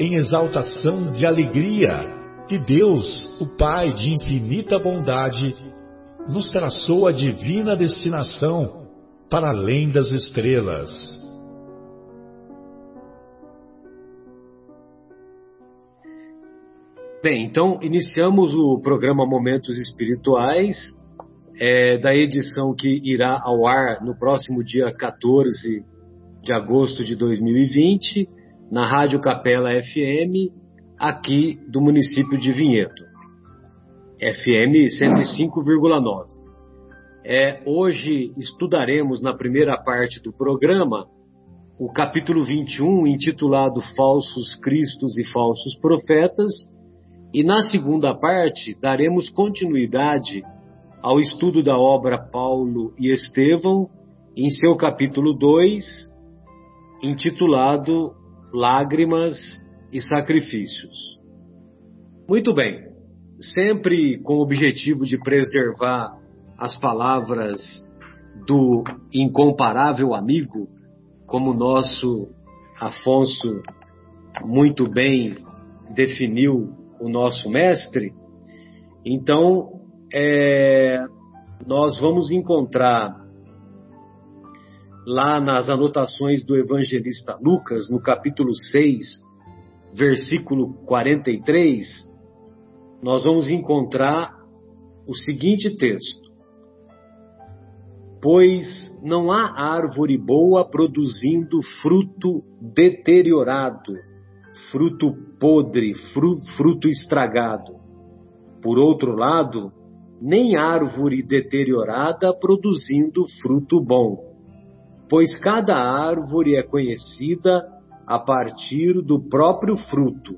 em exaltação de alegria, que Deus, o Pai de infinita bondade, nos traçou a divina destinação para além das estrelas. Bem, então iniciamos o programa Momentos Espirituais, é, da edição que irá ao ar no próximo dia 14 de agosto de 2020, na Rádio Capela FM, aqui do município de Vinhedo. FM 105,9. É, hoje estudaremos na primeira parte do programa o capítulo 21, intitulado Falsos Cristos e Falsos Profetas e na segunda parte, daremos continuidade ao estudo da obra Paulo e Estevão, em seu capítulo 2, intitulado Lágrimas e Sacrifícios. Muito bem, sempre com o objetivo de preservar as palavras do incomparável amigo, como nosso Afonso muito bem definiu o nosso mestre, então é, nós vamos encontrar lá nas anotações do evangelista Lucas, no capítulo 6, versículo 43, nós vamos encontrar o seguinte texto: Pois não há árvore boa produzindo fruto deteriorado fruto podre, fruto estragado. Por outro lado, nem árvore deteriorada produzindo fruto bom, pois cada árvore é conhecida a partir do próprio fruto,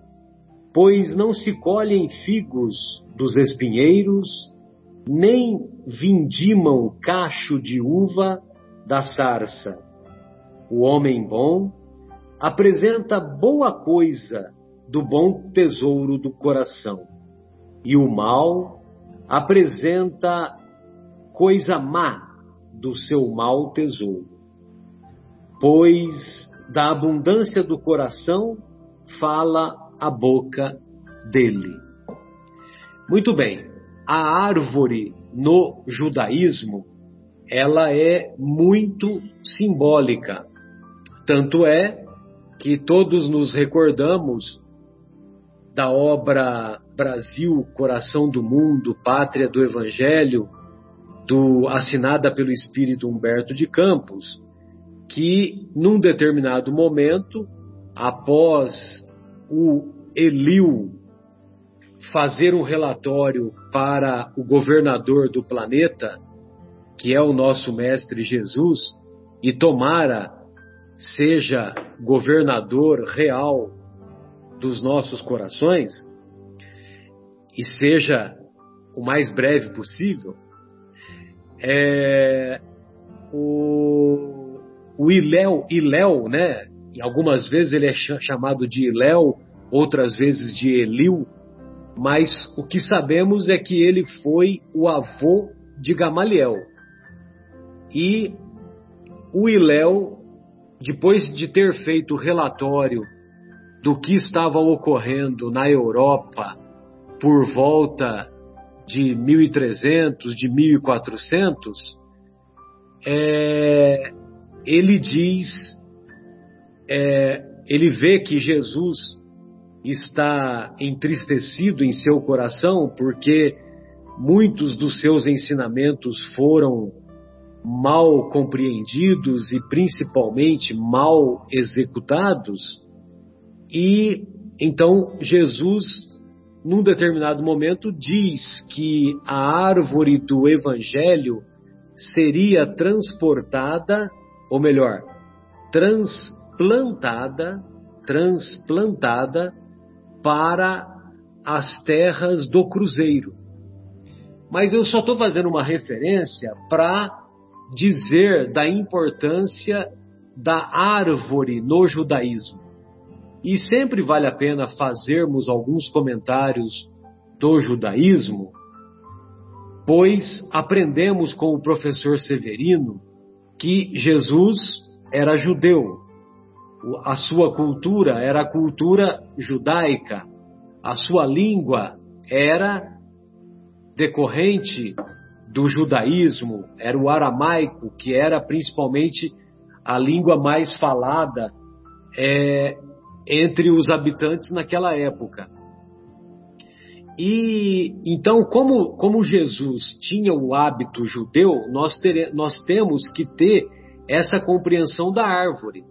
pois não se colhem figos dos espinheiros, nem vindimam cacho de uva da sarça. O homem bom apresenta boa coisa do bom tesouro do coração, e o mal apresenta coisa má do seu mau tesouro. Pois da abundância do coração fala a boca dele. Muito bem, a árvore no judaísmo ela é muito simbólica. Tanto é que todos nos recordamos da obra Brasil, Coração do Mundo, Pátria do Evangelho, do, assinada pelo espírito Humberto de Campos, que num determinado momento, após o Eliu fazer um relatório para o governador do planeta, que é o nosso mestre Jesus, e tomara seja governador real dos nossos corações e seja o mais breve possível, é, o, o Iléu, Iléu, né? E algumas vezes ele é chamado de Iléu, outras vezes de Eliu, mas o que sabemos é que ele foi o avô de Gamaliel. E o Iléu depois de ter feito o relatório do que estava ocorrendo na Europa por volta de 1300, de 1400, é, ele diz, é, ele vê que Jesus está entristecido em seu coração porque muitos dos seus ensinamentos foram mal compreendidos e principalmente mal executados. E então Jesus, num determinado momento, diz que a árvore do evangelho seria transportada, ou melhor, transplantada, transplantada para as terras do Cruzeiro. Mas eu só estou fazendo uma referência para dizer da importância da árvore no judaísmo. E sempre vale a pena fazermos alguns comentários do judaísmo, pois aprendemos com o professor Severino que Jesus era judeu, a sua cultura era a cultura judaica, a sua língua era decorrente do judaísmo, era o aramaico, que era principalmente a língua mais falada é, entre os habitantes naquela época. E então, como, como Jesus tinha o hábito judeu, nós, tere, nós temos que ter essa compreensão da árvore.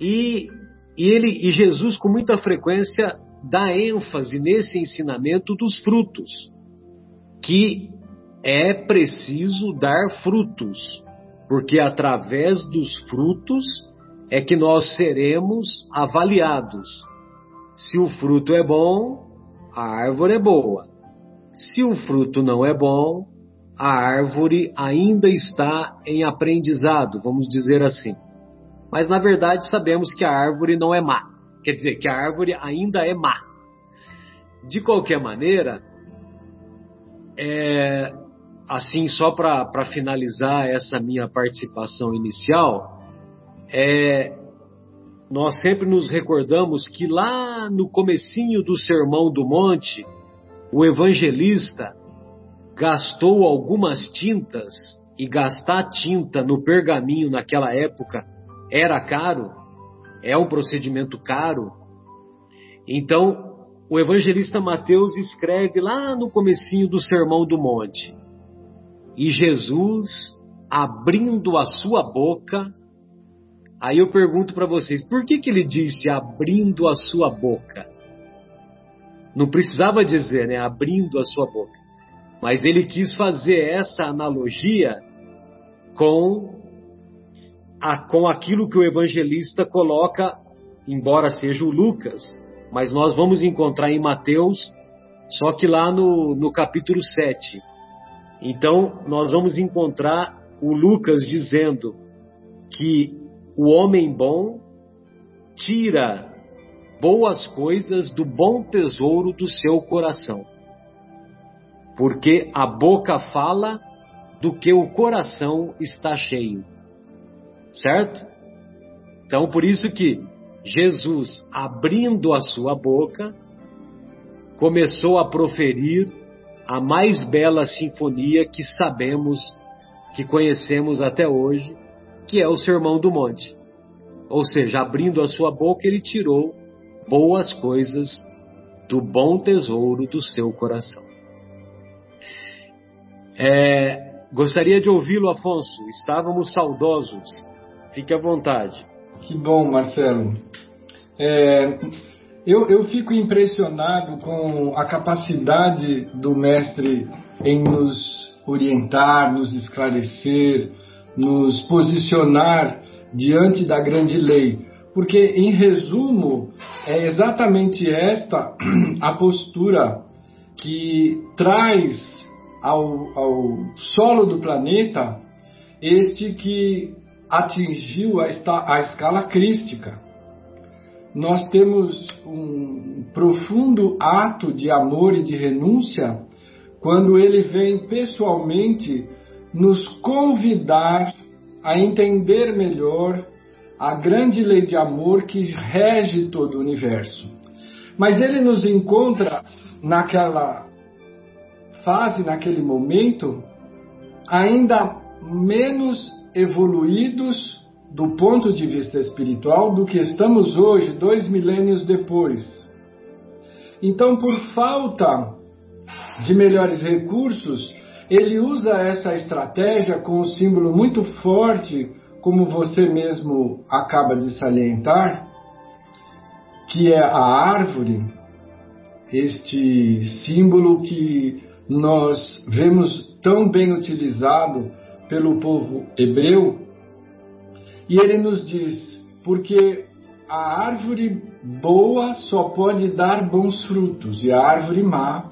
E, e, ele, e Jesus, com muita frequência, dá ênfase nesse ensinamento dos frutos, que é preciso dar frutos, porque através dos frutos é que nós seremos avaliados. Se o fruto é bom, a árvore é boa. Se o fruto não é bom, a árvore ainda está em aprendizado, vamos dizer assim. Mas na verdade sabemos que a árvore não é má. Quer dizer, que a árvore ainda é má. De qualquer maneira, é, assim, só para finalizar essa minha participação inicial, é, nós sempre nos recordamos que lá no comecinho do Sermão do Monte, o evangelista gastou algumas tintas e gastar tinta no pergaminho naquela época era caro, é um procedimento caro. Então, o evangelista Mateus escreve lá no comecinho do Sermão do Monte: "E Jesus, abrindo a sua boca, Aí eu pergunto para vocês, por que que ele disse abrindo a sua boca? Não precisava dizer, né, abrindo a sua boca. Mas ele quis fazer essa analogia com a, com aquilo que o evangelista coloca, embora seja o Lucas, mas nós vamos encontrar em Mateus, só que lá no, no capítulo 7. Então, nós vamos encontrar o Lucas dizendo que o homem bom tira boas coisas do bom tesouro do seu coração. Porque a boca fala do que o coração está cheio certo? Então, por isso que Jesus, abrindo a sua boca, começou a proferir a mais bela sinfonia que sabemos, que conhecemos até hoje, que é o Sermão do Monte. Ou seja, abrindo a sua boca, ele tirou boas coisas do bom tesouro do seu coração. É, gostaria de ouvi-lo, Afonso. Estávamos saudosos. Fique à vontade. Que bom, Marcelo. É, eu, eu fico impressionado com a capacidade do mestre em nos orientar, nos esclarecer, nos posicionar diante da grande lei. Porque, em resumo, é exatamente esta a postura que traz ao, ao solo do planeta este que atingiu a, a escala crística. Nós temos um profundo ato de amor e de renúncia quando ele vem pessoalmente nos convidar a entender melhor a grande lei de amor que rege todo o universo. Mas ele nos encontra naquela fase, naquele momento, ainda menos evoluídos do ponto de vista espiritual do que estamos hoje, dois milênios depois. Então, por falta de melhores recursos, ele usa essa estratégia com um símbolo muito forte, como você mesmo acaba de salientar, que é a árvore, este símbolo que nós vemos tão bem utilizado pelo povo hebreu, e ele nos diz: porque a árvore boa só pode dar bons frutos, e a árvore má,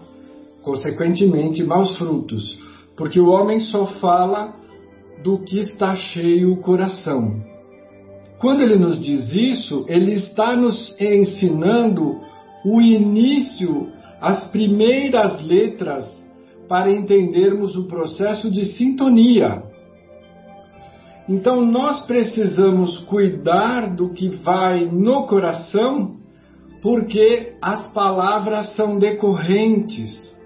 consequentemente, maus frutos, porque o homem só fala do que está cheio o coração. Quando ele nos diz isso, ele está nos ensinando o início, as primeiras letras para entendermos o processo de sintonia. Então nós precisamos cuidar do que vai no coração, porque as palavras são decorrentes.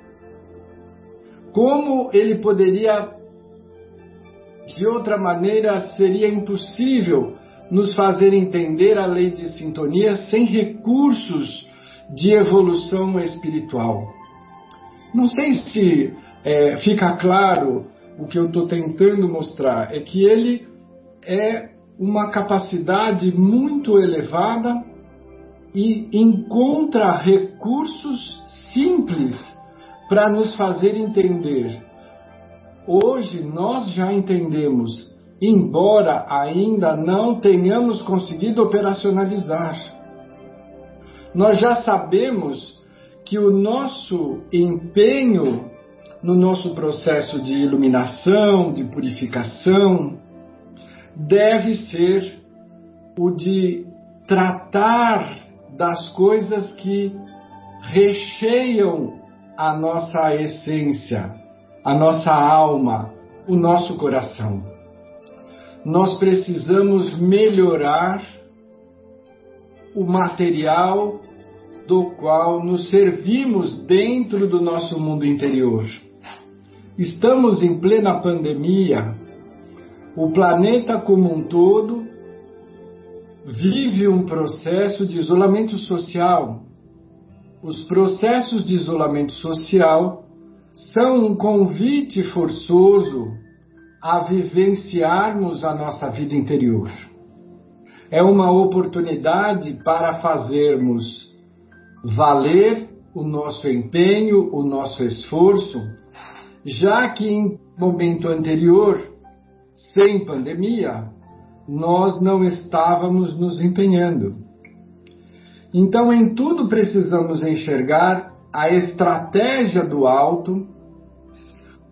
Como ele poderia, de outra maneira, seria impossível nos fazer entender a lei de sintonia sem recursos de evolução espiritual. Não sei se é, fica claro o que eu estou tentando mostrar, é que ele é uma capacidade muito elevada e encontra recursos simples para nos fazer entender. Hoje nós já entendemos, embora ainda não tenhamos conseguido operacionalizar. Nós já sabemos que o nosso empenho no nosso processo de iluminação, de purificação, deve ser o de tratar das coisas que recheiam a nossa essência, a nossa alma, o nosso coração. Nós precisamos melhorar o material do qual nos servimos dentro do nosso mundo interior. Estamos em plena pandemia o planeta como um todo vive um processo de isolamento social. Os processos de isolamento social são um convite forçoso a vivenciarmos a nossa vida interior. É uma oportunidade para fazermos valer o nosso empenho, o nosso esforço, já que em momento anterior sem pandemia, nós não estávamos nos empenhando. Então, em tudo precisamos enxergar a estratégia do alto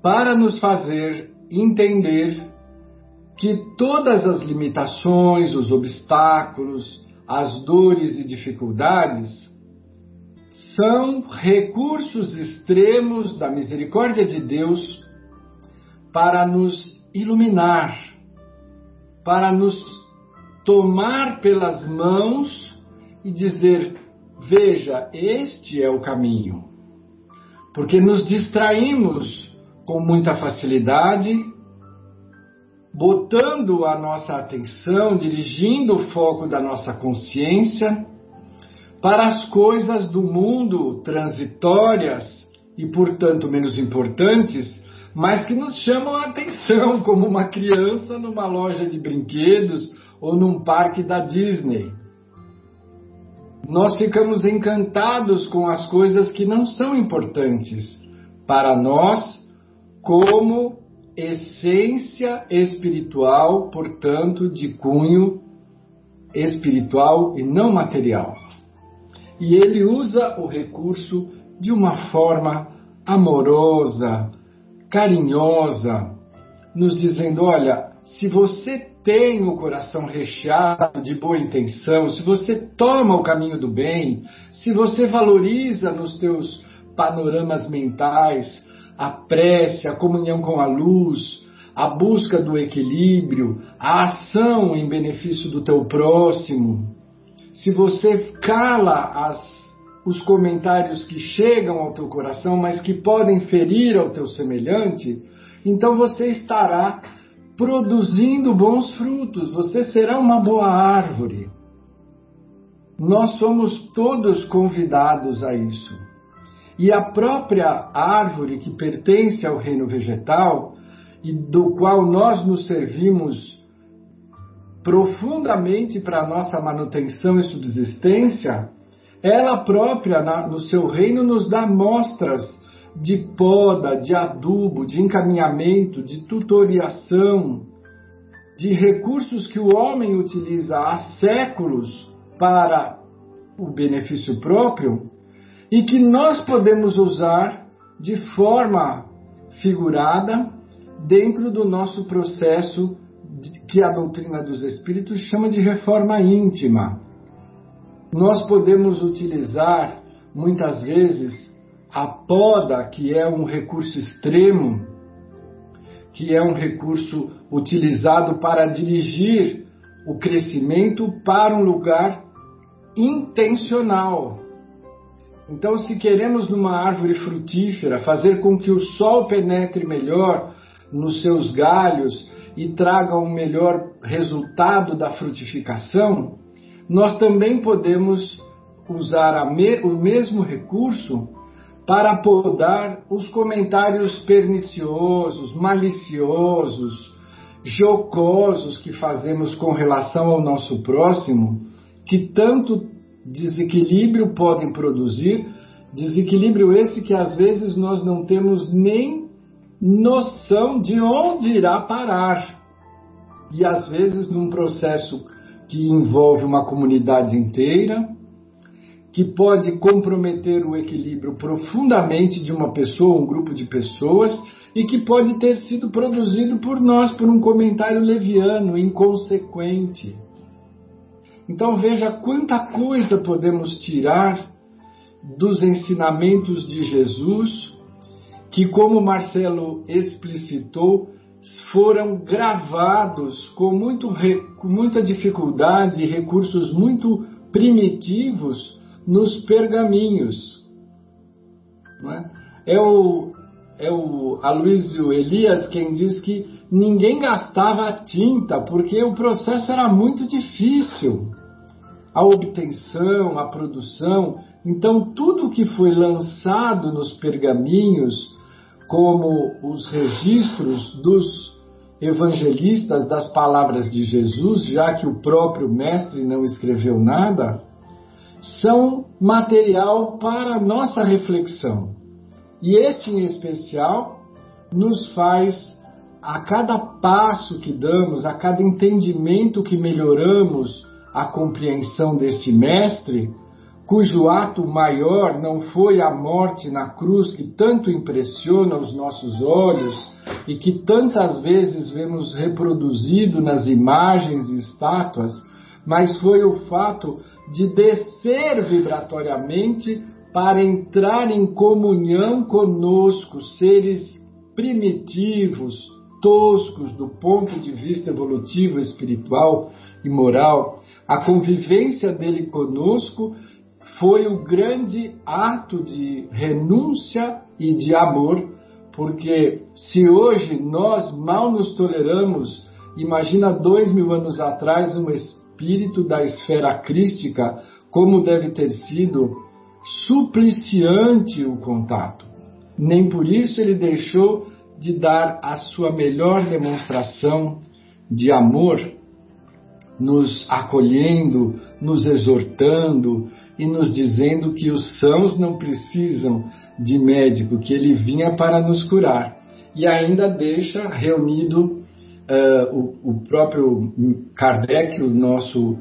para nos fazer entender que todas as limitações, os obstáculos, as dores e dificuldades são recursos extremos da misericórdia de Deus para nos iluminar, para nos tomar pelas mãos e dizer: veja, este é o caminho. Porque nos distraímos com muita facilidade, botando a nossa atenção, dirigindo o foco da nossa consciência para as coisas do mundo transitórias e, portanto, menos importantes, mas que nos chamam a atenção, como uma criança numa loja de brinquedos ou num parque da Disney. Nós ficamos encantados com as coisas que não são importantes para nós, como essência espiritual, portanto, de cunho espiritual e não material. E ele usa o recurso de uma forma amorosa, carinhosa, nos dizendo: olha, se você tem o coração recheado de boa intenção, se você toma o caminho do bem, se você valoriza nos teus panoramas mentais a prece, a comunhão com a luz, a busca do equilíbrio, a ação em benefício do teu próximo, se você cala as os comentários que chegam ao teu coração, mas que podem ferir ao teu semelhante, então você estará produzindo bons frutos, você será uma boa árvore. nós somos todos convidados a isso. E a própria árvore que pertence ao reino vegetal e do qual nós nos servimos profundamente para a nossa manutenção e subsistência, ela própria, no seu reino, nos dá mostras de poda, de adubo, de encaminhamento, de tutoriação, de recursos que o homem utiliza há séculos para o benefício próprio e que nós podemos usar de forma figurada dentro do nosso processo que a doutrina dos espíritos chama de reforma íntima. Nós podemos utilizar muitas vezes a poda, que é um recurso extremo, que é um recurso utilizado para dirigir o crescimento para um lugar intencional. Então, se queremos numa árvore frutífera fazer com que o sol penetre melhor nos seus galhos e traga um melhor resultado da frutificação, nós também podemos usar me, o mesmo recurso para podar os comentários perniciosos, maliciosos, jocosos que fazemos com relação ao nosso próximo, que tanto desequilíbrio podem produzir, desequilíbrio esse que às vezes nós não temos nem noção de onde irá parar. E às vezes num processo que envolve uma comunidade inteira, que pode comprometer o equilíbrio profundamente de uma pessoa, um grupo de pessoas, e que pode ter sido produzido por nós por um comentário leviano, inconsequente. Então veja quanta coisa podemos tirar dos ensinamentos de Jesus que, como Marcelo explicitou, foram gravados com, muito, com muita dificuldade recursos muito primitivos nos pergaminhos. É? é, o, é o Aloysio Elias quem diz que ninguém gastava tinta porque o processo era muito difícil. A obtenção, a produção. Então, tudo que foi lançado nos pergaminhos como os registros dos evangelistas das palavras de Jesus, já que o próprio Mestre não escreveu nada, são material para nossa reflexão. E este, em especial, nos faz, a cada passo que damos, a cada entendimento que melhoramos a compreensão desse Mestre, cujo ato maior não foi a morte na cruz que tanto impressiona os nossos olhos e que tantas vezes vemos reproduzido nas imagens e estátuas, mas foi o fato de descer vibratoriamente para entrar em comunhão conosco, seres primitivos, toscos do ponto de vista evolutivo, espiritual e moral. A convivência dele conosco foi o grande ato de renúncia e de amor, porque se hoje nós mal nos toleramos, imagina dois mil anos atrás um espírito da esfera crística, como deve ter sido supliciante o contato. Nem por isso ele deixou de dar a sua melhor demonstração de amor, nos acolhendo, nos exortando, e nos dizendo que os sãos não precisam de médico, que ele vinha para nos curar. E ainda deixa reunido uh, o, o, próprio Kardec, o nosso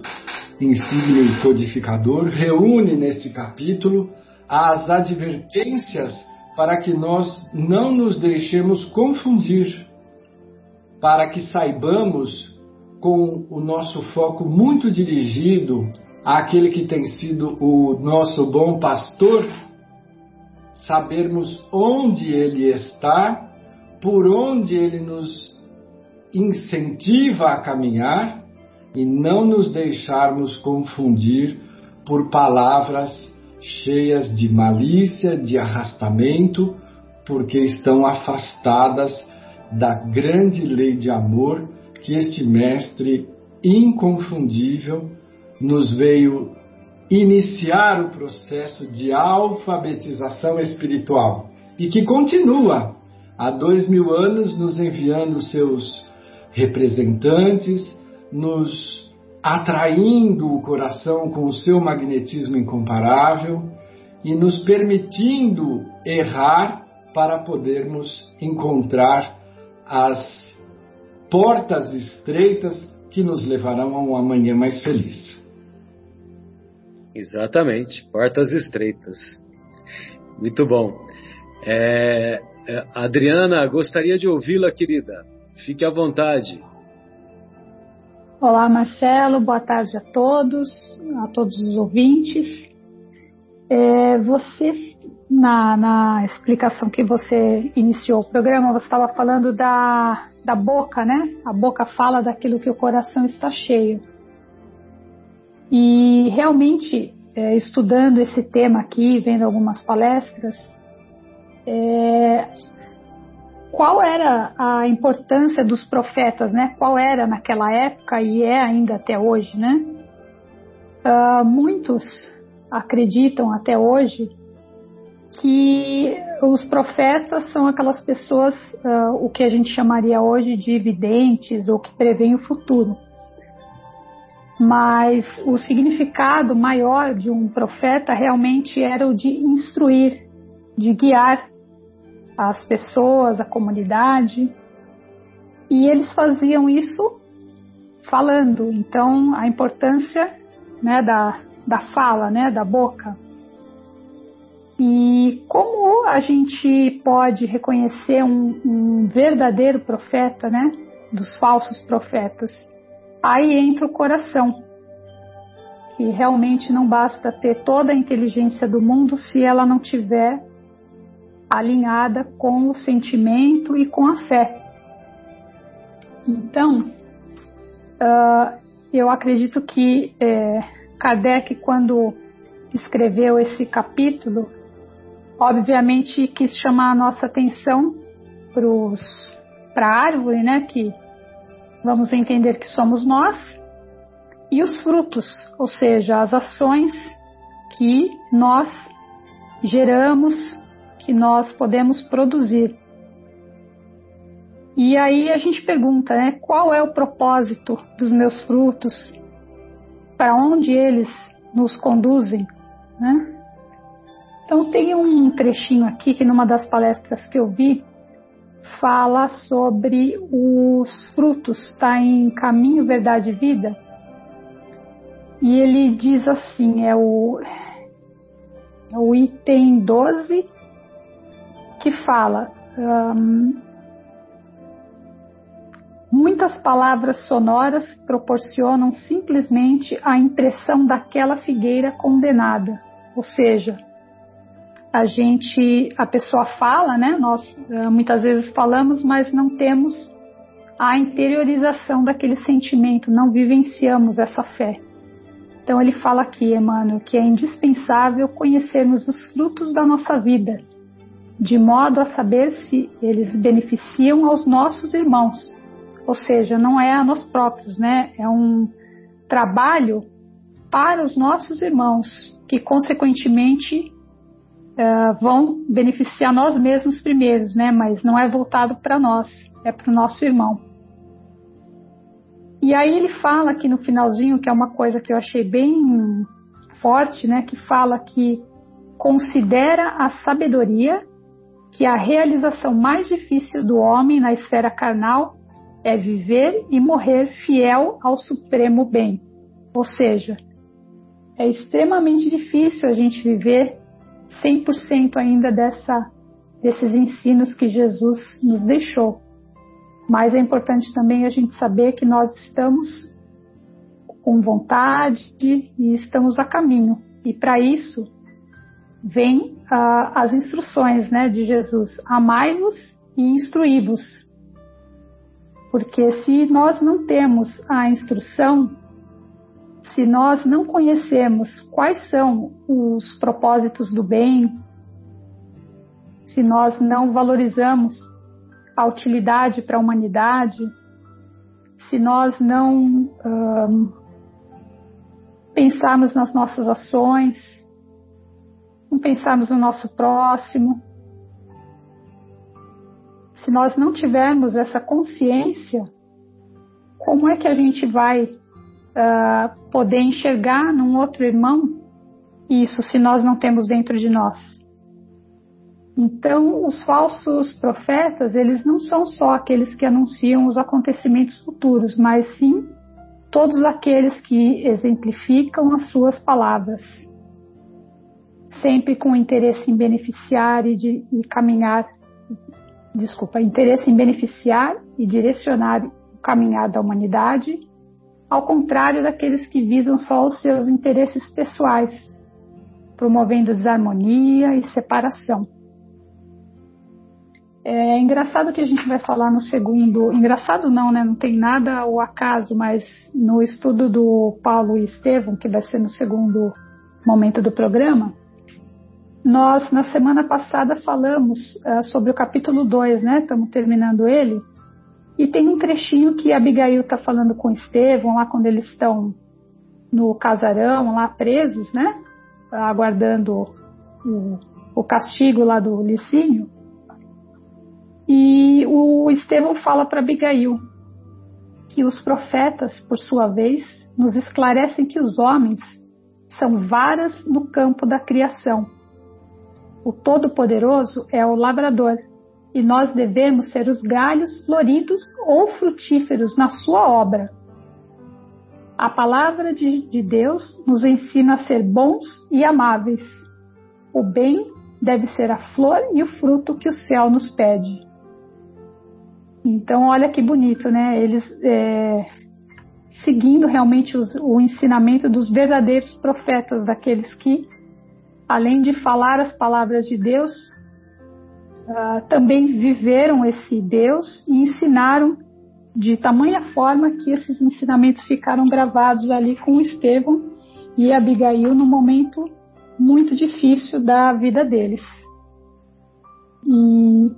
insígnido codificador, reúne nesse capítulo as advertências para que nós não nos deixemos confundir, para que saibamos, com o nosso foco muito dirigido àquele que tem sido o nosso bom pastor, sabermos onde ele está, por onde ele nos incentiva a caminhar e não nos deixarmos confundir por palavras cheias de malícia, de arrastamento, porque estão afastadas da grande lei de amor que este Mestre inconfundível nos veio iniciar o processo de alfabetização espiritual e que continua há dois mil anos nos enviando seus representantes, nos atraindo o coração com o seu magnetismo incomparável e nos permitindo errar para podermos encontrar as portas estreitas que nos levarão a um amanhã mais feliz. Exatamente, portas estreitas. Muito bom. É, é Adriana, gostaria de ouvi-la, querida. Fique à vontade. Olá, Marcelo. Boa tarde a todos, a todos os ouvintes. É, você, na, na, explicação que você iniciou o programa, você estava falando da, da boca, né? A boca fala daquilo que o coração está cheio. E realmente, é, estudando esse tema aqui, vendo algumas palestras, é, qual era a importância dos profetas, né? Qual era naquela época e é ainda até hoje, né? Uh, muitos acreditam até hoje que os profetas são aquelas pessoas, uh, o que a gente chamaria hoje de videntes ou que preveem o futuro. Mas o significado maior de um profeta realmente era o de instruir, de guiar as pessoas, a comunidade. E eles faziam isso falando. Então, a importância né, da, da fala, né, da boca. E como a gente pode reconhecer um, um verdadeiro profeta, né, dos falsos profetas? Aí entra o coração. E realmente não basta ter toda a inteligência do mundo se ela não tiver alinhada com o sentimento e com a fé. Então, uh, eu acredito que é, Kardec, quando escreveu esse capítulo, obviamente quis chamar a nossa atenção para a árvore, né, que vamos entender que somos nós, e os frutos, ou seja, as ações que nós geramos, que nós podemos produzir. E aí a gente pergunta, né, qual é o propósito dos meus frutos? Para onde eles nos conduzem, né? Então tem um trechinho aqui que numa das palestras que eu vi fala sobre os frutos, está em Caminho, Verdade e Vida. E ele diz assim, é o, é o item 12, que fala: um, muitas palavras sonoras proporcionam simplesmente a impressão daquela figueira condenada, ou seja, a gente, a pessoa fala, né? Nós uh, muitas vezes falamos, mas não temos a interiorização daquele sentimento, não vivenciamos essa fé. Então ele fala aqui, Emmanuel, que é indispensável conhecermos os frutos da nossa vida, de modo a saber se eles beneficiam aos nossos irmãos. Ou seja, não é a nós próprios, né? É um trabalho para os nossos irmãos, que consequentemente uh, vão beneficiar nós mesmos primeiros, né? Mas não é voltado para nós, é para o nosso irmão. E aí ele fala aqui no finalzinho, que é uma coisa que eu achei bem forte, né? Que fala que considera a sabedoria que a realização mais difícil do homem na esfera carnal é viver e morrer fiel ao supremo bem. Ou seja, é extremamente difícil a gente viver 100% ainda dessa, desses ensinos que Jesus nos deixou. Mas é importante também a gente saber que nós estamos com vontade e estamos a caminho. E para isso vem uh, as instruções né, de Jesus: amai-vos e instruí-vos. Porque se nós não temos a instrução, se nós não conhecemos quais são os propósitos do bem, se nós não valorizamos a utilidade para a humanidade, se nós não pensarmos nas nossas ações, não pensarmos no nosso próximo. Se nós não tivermos essa consciência, como é que a gente vai uh, poder enxergar num outro irmão isso se nós não temos dentro de nós? Então, os falsos profetas, eles não são só aqueles que anunciam os acontecimentos futuros, mas sim todos aqueles que exemplificam as suas palavras, sempre com interesse em beneficiar e, de, e caminhar, desculpa, interesse em beneficiar e direcionar o caminhar da humanidade, ao contrário daqueles que visam só os seus interesses pessoais, promovendo desarmonia e separação. É engraçado que a gente vai falar no segundo. Engraçado não, né? Não tem nada ao acaso, mas no estudo do Paulo e Estevam, que vai ser no segundo momento do programa, nós na semana passada falamos uh, sobre o capítulo 2, né? Estamos terminando ele. E tem um trechinho que Abigail está falando com Estevão, lá quando eles estão no casarão, lá presos, né? Aguardando o, o castigo lá do Licínio. E o Estevão fala para Abigail que os profetas, por sua vez, nos esclarecem que os homens são varas no campo da criação. O Todo-Poderoso é o lavrador e nós devemos ser os galhos floridos ou frutíferos na sua obra. A palavra de, de Deus nos ensina a ser bons e amáveis. O bem deve ser a flor e o fruto que o céu nos pede. Então, olha que bonito, né? Eles é, seguindo realmente os, o ensinamento dos verdadeiros profetas, daqueles que, além de falar as palavras de Deus, uh, também viveram esse Deus e ensinaram de tamanha forma que esses ensinamentos ficaram gravados ali com Estevão e Abigail no momento muito difícil da vida deles. E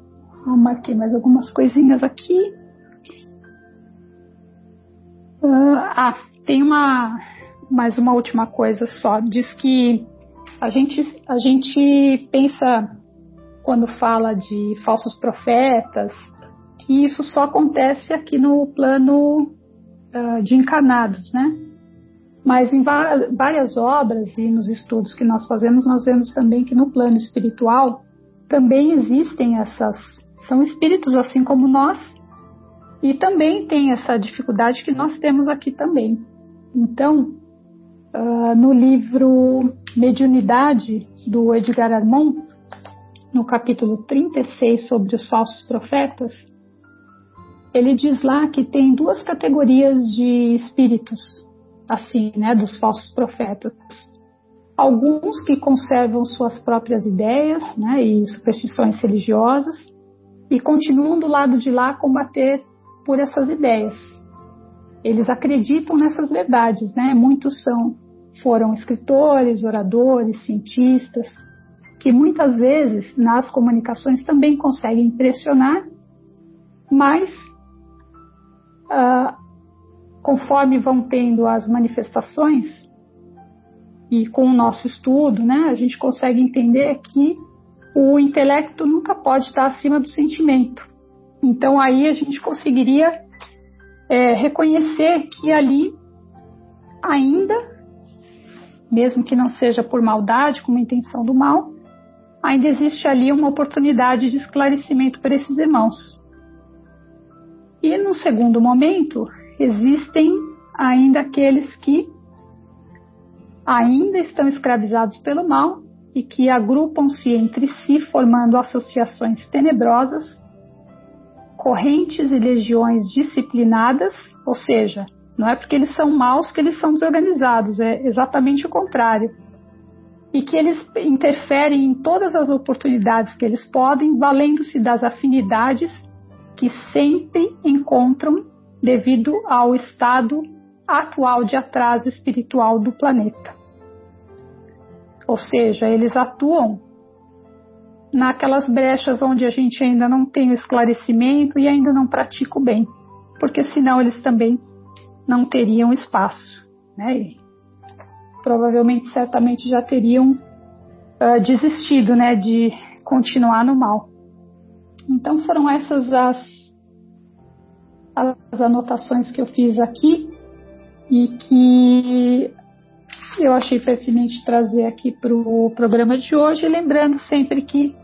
eu marquei mais algumas coisinhas aqui. Uh, ah, tem uma mais uma última coisa só. Diz que a gente a gente pensa quando fala de falsos profetas que isso só acontece aqui no plano uh, de encarnados, né? Mas em várias obras e nos estudos que nós fazemos, nós vemos também que no plano espiritual também existem essas são espíritos assim como nós e também tem essa dificuldade que nós temos aqui também. Então, uh, no livro Mediunidade do Edgar Armand, no capítulo 36 sobre os falsos profetas, ele diz lá que tem duas categorias de espíritos, assim, né, dos falsos profetas. Alguns que conservam suas próprias ideias né, e superstições religiosas, e continuam do lado de lá combater por essas ideias. Eles acreditam nessas verdades, né? Muitos são foram escritores, oradores, cientistas, que muitas vezes nas comunicações também conseguem impressionar, mas uh, conforme vão tendo as manifestações e com o nosso estudo, né, a gente consegue entender que o intelecto nunca pode estar acima do sentimento. Então aí a gente conseguiria é, reconhecer que ali ainda, mesmo que não seja por maldade, com uma intenção do mal, ainda existe ali uma oportunidade de esclarecimento para esses irmãos. E no segundo momento, existem ainda aqueles que ainda estão escravizados pelo mal e que agrupam-se entre si formando associações tenebrosas, correntes e legiões disciplinadas, ou seja, não é porque eles são maus que eles são desorganizados, é exatamente o contrário. E que eles interferem em todas as oportunidades que eles podem, valendo-se das afinidades que sempre encontram devido ao estado atual de atraso espiritual do planeta. Ou seja, eles atuam naquelas brechas onde a gente ainda não tem o esclarecimento e ainda não pratica o bem, porque senão eles também não teriam espaço. Né? provavelmente, certamente já teriam uh, desistido, né, de continuar no mal. Então foram essas as, as anotações que eu fiz aqui e que eu achei pertinente trazer aqui para o programa de hoje, lembrando sempre que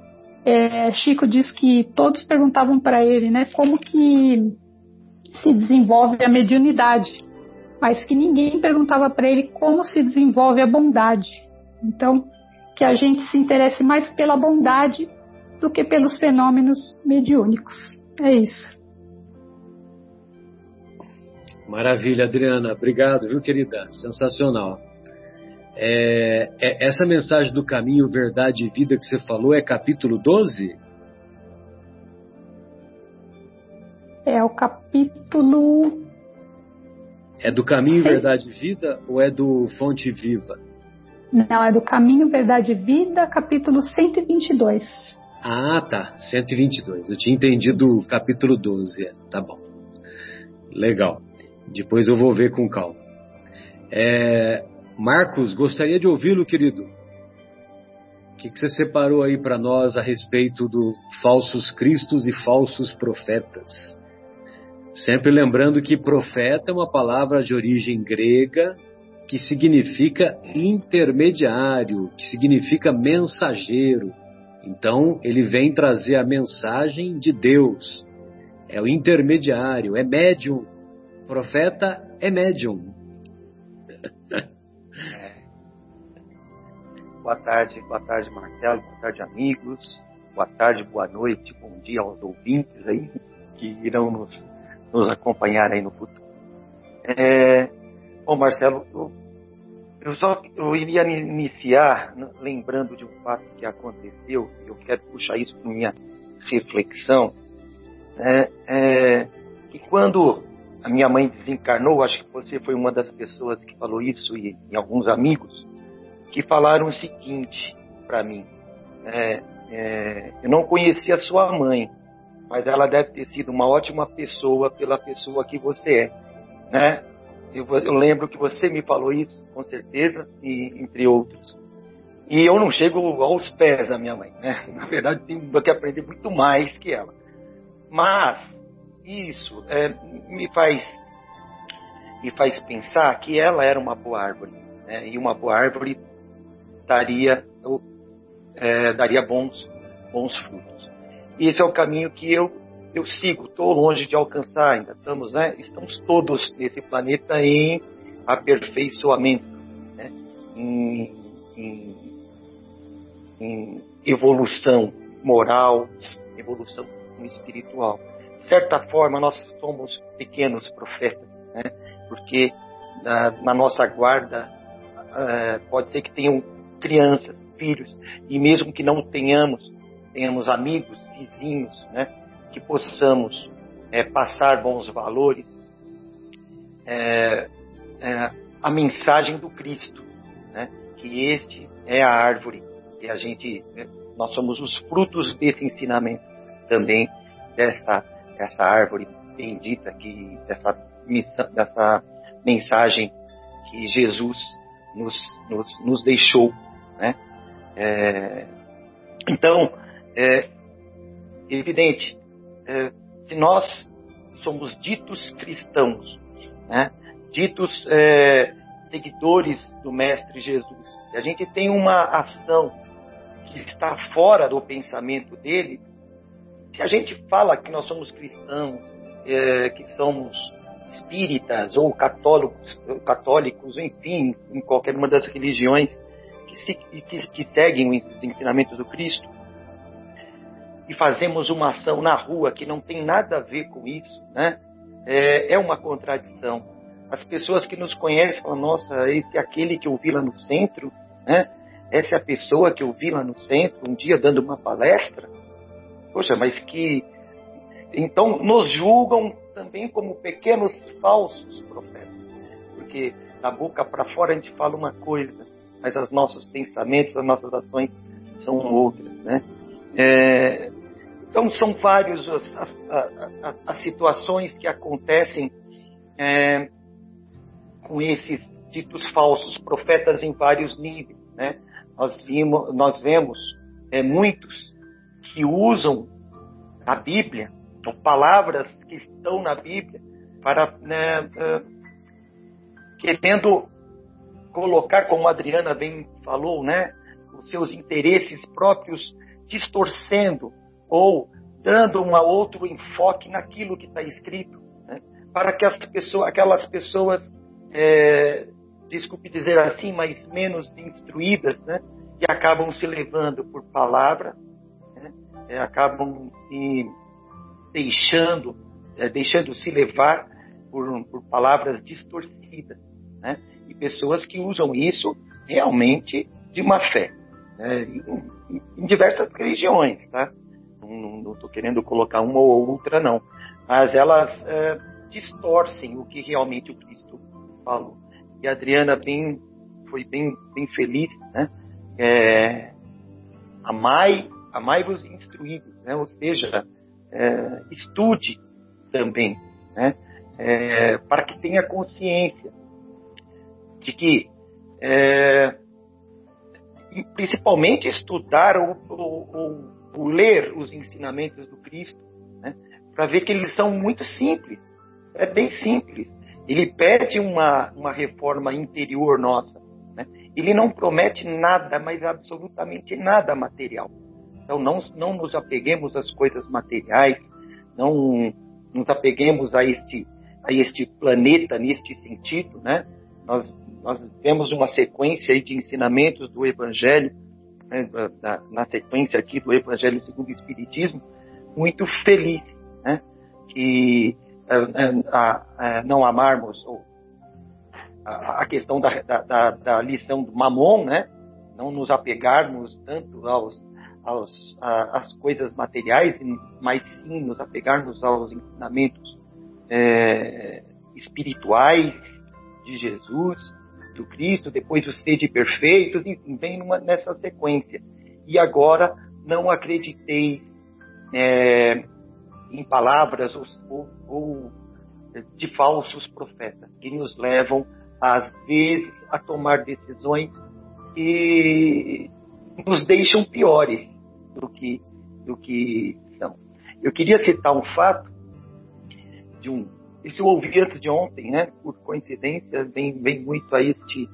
é, Chico diz que todos perguntavam para ele, né, como que se desenvolve a mediunidade, mas que ninguém perguntava para ele como se desenvolve a bondade. Então, que a gente se interesse mais pela bondade do que pelos fenômenos mediúnicos. É isso. Maravilha, Adriana. Obrigado, viu, querida? Sensacional. É, é, essa mensagem do caminho, verdade e vida que você falou é capítulo 12? É o capítulo. É do caminho, Sei. verdade e vida ou é do Fonte Viva? Não, é do caminho, verdade e vida, capítulo 122. Ah, tá. 122. Eu tinha entendido o capítulo 12. É, tá bom. Legal. Depois eu vou ver com calma. É, Marcos, gostaria de ouvi-lo, querido. O que, que você separou aí para nós a respeito do falsos cristos e falsos profetas? Sempre lembrando que profeta é uma palavra de origem grega que significa intermediário, que significa mensageiro. Então, ele vem trazer a mensagem de Deus. É o intermediário, é médium. Profeta é médium. Boa tarde, boa tarde, Marcelo, boa tarde, amigos. Boa tarde, boa noite, bom dia aos ouvintes aí que irão nos, nos acompanhar aí no futuro. É, bom, Marcelo, eu, eu só eu iria iniciar lembrando de um fato que aconteceu, eu quero puxar isso para minha reflexão, é, é, que quando a minha mãe desencarnou, acho que você foi uma das pessoas que falou isso e, e alguns amigos, que falaram o seguinte para mim. É, é, eu não conhecia sua mãe, mas ela deve ter sido uma ótima pessoa pela pessoa que você é, né? Eu, eu lembro que você me falou isso, com certeza, e entre outros. E eu não chego aos pés da minha mãe, né? Na verdade, tenho que aprender muito mais que ela. Mas isso é, me faz me faz pensar que ela era uma boa árvore, né? E uma boa árvore daria, é, daria bons, bons frutos. E esse é o caminho que eu, eu sigo. Estou longe de alcançar ainda. Estamos, né? Estamos todos nesse planeta em aperfeiçoamento, né? em, em, em evolução moral, evolução espiritual. De certa forma, nós somos pequenos profetas, né? porque na, na nossa guarda uh, pode ser que tenham crianças, filhos, e mesmo que não tenhamos, tenhamos amigos, vizinhos, né, que possamos é, passar bons valores, é, é, a mensagem do Cristo, né, que este é a árvore e a gente, né, nós somos os frutos desse ensinamento também dessa árvore bendita que dessa missão, dessa mensagem que Jesus nos, nos, nos deixou né? É, então, é evidente, é, se nós somos ditos cristãos, né? ditos é, seguidores do Mestre Jesus, e a gente tem uma ação que está fora do pensamento dele, se a gente fala que nós somos cristãos, é, que somos espíritas ou católicos, católicos, enfim, em qualquer uma das religiões, que, que, que seguem os ensinamentos do Cristo e fazemos uma ação na rua que não tem nada a ver com isso, né? É, é uma contradição. As pessoas que nos conhecem falam, nossa, esse é aquele que eu vi lá no centro, né? Essa é a pessoa que eu vi lá no centro, um dia dando uma palestra. Poxa, mas que. Então, nos julgam também como pequenos falsos profetas. Porque da boca para fora a gente fala uma coisa, mas os nossos pensamentos, as nossas ações são outras, né? É, então são várias as, as, as, situações que acontecem é, com esses ditos falsos profetas em vários níveis. Né? Nós, vimos, nós vemos é, muitos que usam a Bíblia, ou palavras que estão na Bíblia, para né, uh, querendo colocar, como a Adriana bem falou, né, os seus interesses próprios distorcendo ou dando um outro enfoque naquilo que está escrito, né, para que as pessoas, aquelas pessoas, é, desculpe dizer assim, mas menos instruídas, né, que acabam se levando por palavra, né, é, acabam se deixando, é, deixando se levar por, por palavras distorcidas, né, e pessoas que usam isso realmente de má fé, né, em, em, diversas religiões, tá? Não estou querendo colocar uma ou outra, não, mas elas é, distorcem o que realmente o Cristo falou. E a Adriana bem, foi bem, bem feliz, né? É, amai, amai-vos instruídos, né? Ou seja, é, estude também, né? É, para que tenha consciência de que, é, principalmente, estudar ou, ou, ou, ler os ensinamentos do Cristo, né, para ver que eles são muito simples, é bem simples. Ele pede uma, uma reforma interior nossa. Né? Ele não promete nada, mas absolutamente nada material. Então, não, não nos apeguemos às coisas materiais, não nos apeguemos a este, a este planeta neste sentido, né? Nós nós temos uma sequência de ensinamentos do Evangelho, né, na, na, sequência aqui do Evangelho segundo o Espiritismo, muito feliz, né, que a, a, não amarmos ou a, a questão da, da, da, lição do Mamon, né, não nos apegarmos tanto aos, aos às coisas materiais, mas sim nos apegarmos aos ensinamentos é, espirituais de Jesus, do Cristo, depois os sede perfeitos, enfim, vem numa, nessa sequência. E agora não acrediteis é, em palavras ou, ou, ou de falsos profetas que nos levam às vezes a tomar decisões que nos deixam piores do que do que são. Eu queria citar um fato de um isso eu ouvi antes de ontem, né? Por coincidência, vem, vem muito a este,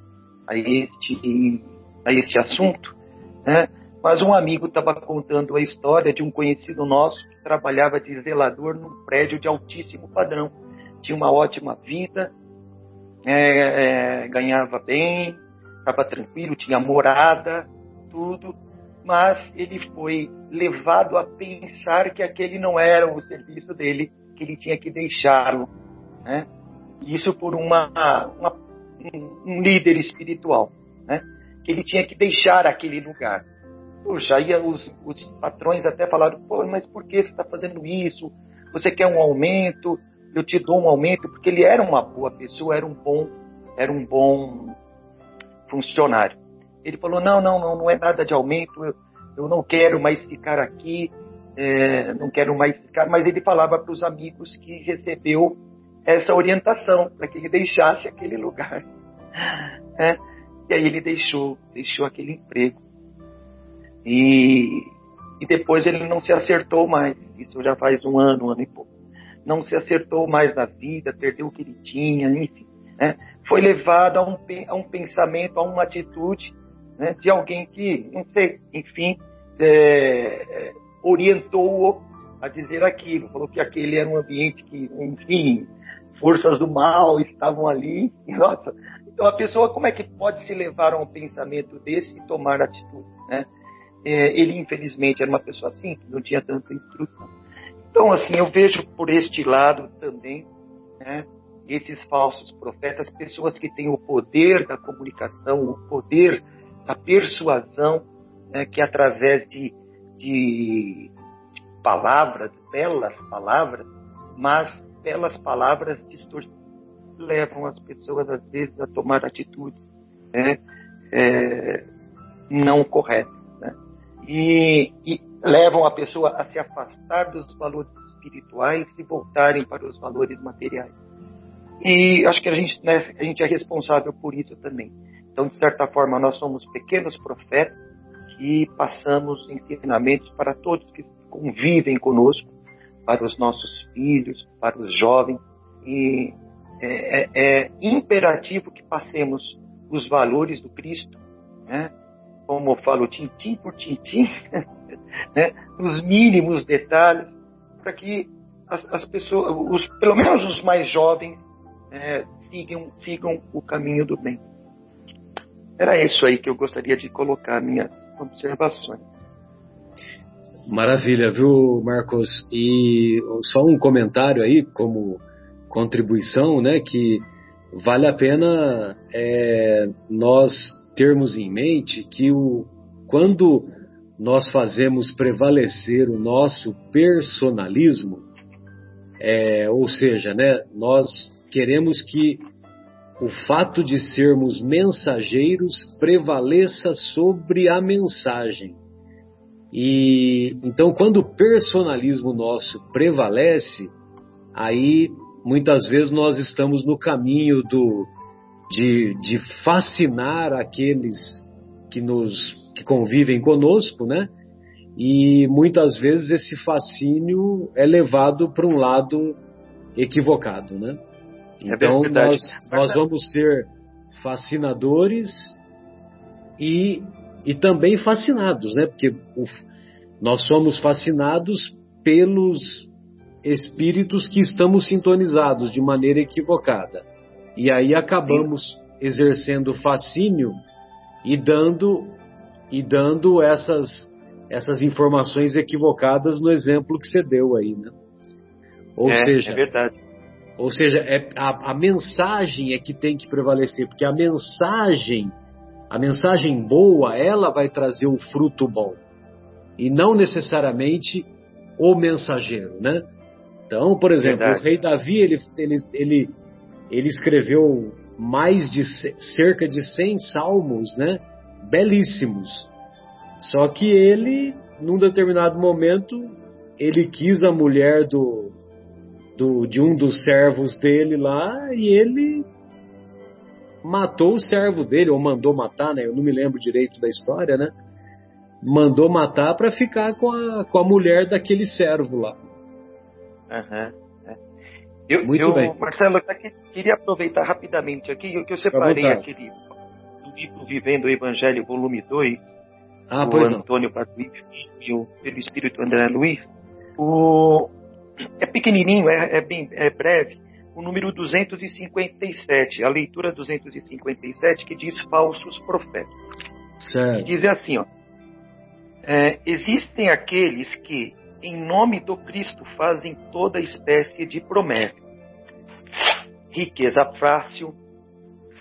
a este, a este assunto, né? Mas um amigo estava contando a história de um conhecido nosso que trabalhava de zelador num prédio de altíssimo padrão. Tinha uma ótima vida, é, é, ganhava bem, estava tranquilo, tinha morada, tudo, mas ele foi levado a pensar que aquele não era o serviço dele, que ele tinha que deixá-lo né? Isso por uma, uma um líder espiritual, né? Que ele tinha que deixar aquele lugar. Puxa, aí os, os patrões até falaram, pô, mas por que você está fazendo isso? Você quer um aumento? Eu te dou um aumento, porque ele era uma boa pessoa, era um bom, era um bom funcionário. Ele falou, não, não, não, não é nada de aumento, eu, eu não quero mais ficar aqui, é, não quero mais ficar, mas ele falava para os amigos que recebeu essa orientação para que ele deixasse aquele lugar. É, e aí ele deixou, deixou aquele emprego. E, e depois ele não se acertou mais. Isso já faz um ano, um ano e pouco. Não se acertou mais na vida, perdeu o que ele tinha, enfim. Né? Foi levado a um, a um pensamento, a uma atitude né, de alguém que, não sei, enfim, é, orientou-o a dizer aquilo. Falou que aquele era um ambiente que, enfim, forças do mal estavam ali. Nossa, então a pessoa como é que pode se levar a um pensamento desse e tomar atitude, né? É, ele infelizmente era uma pessoa simples, não tinha tanta instrução. Então assim eu vejo por este lado também, né? Esses falsos profetas, pessoas que têm o poder da comunicação, o poder da persuasão, né? que através de, de palavras, belas palavras, mas belas palavras distorcidas levam as pessoas, às vezes, a tomar atitudes né, é, não corretas. Né? E, e, levam a pessoa a se afastar dos valores espirituais e voltarem para os valores materiais. E acho que a gente, né, a gente é responsável por isso também. Então, de certa forma, nós somos pequenos profetas que passamos ensinamentos para todos que convivem conosco, para os nossos filhos, para os jovens. E é, é, é imperativo que passemos os valores do Cristo, né? como eu falo, tintim por tintim, né? nos mínimos detalhes, para que as, as, pessoas, os, pelo menos os mais jovens, é, sigam, sigam o caminho do bem. Era isso aí que eu gostaria de colocar minhas observações. Maravilha, viu, Marcos? E só um comentário aí, como contribuição, né, que vale a pena é, nós termos em mente que o, quando nós fazemos prevalecer o nosso personalismo, é, ou seja, né, nós queremos que o fato de sermos mensageiros prevaleça sobre a mensagem. E então, quando o personalismo nosso prevalece, aí muitas vezes nós estamos no caminho do, de, de fascinar aqueles que nos que convivem conosco, né? E muitas vezes esse fascínio é levado para um lado equivocado, né? É então é nós, nós vamos ser fascinadores e, e também fascinados, né? Porque o, nós somos fascinados pelos espíritos que estamos sintonizados de maneira equivocada. E aí acabamos exercendo fascínio e dando e dando essas essas informações equivocadas no exemplo que você deu aí, né? Ou é, seja, é verdade. Ou seja, é, a, a mensagem é que tem que prevalecer, porque a mensagem, a mensagem boa, ela vai trazer o fruto bom. E não necessariamente o mensageiro, né? Então, por exemplo, Verdade. o rei Davi, ele, ele, ele, ele escreveu mais de cerca de 100 salmos, né? Belíssimos. Só que ele, num determinado momento, ele quis a mulher do, do, de um dos servos dele lá e ele matou o servo dele, ou mandou matar, né? Eu não me lembro direito da história, né? Mandou matar para ficar com a, com a mulher daquele servo lá. Uhum. Eu, Muito eu, bem. Marcelo, eu queria aproveitar rapidamente aqui que eu separei aquele livro Vivendo o Evangelho, volume 2, ah, do Antônio Patrício, pelo Espírito André Luiz. O, é pequenininho, é, é, bem é breve, o número 257, a leitura 257, que diz falsos profetas. Certo. Que diz assim, ó, é, existem aqueles que, em nome do Cristo, fazem toda espécie de promessa. Riqueza fácil,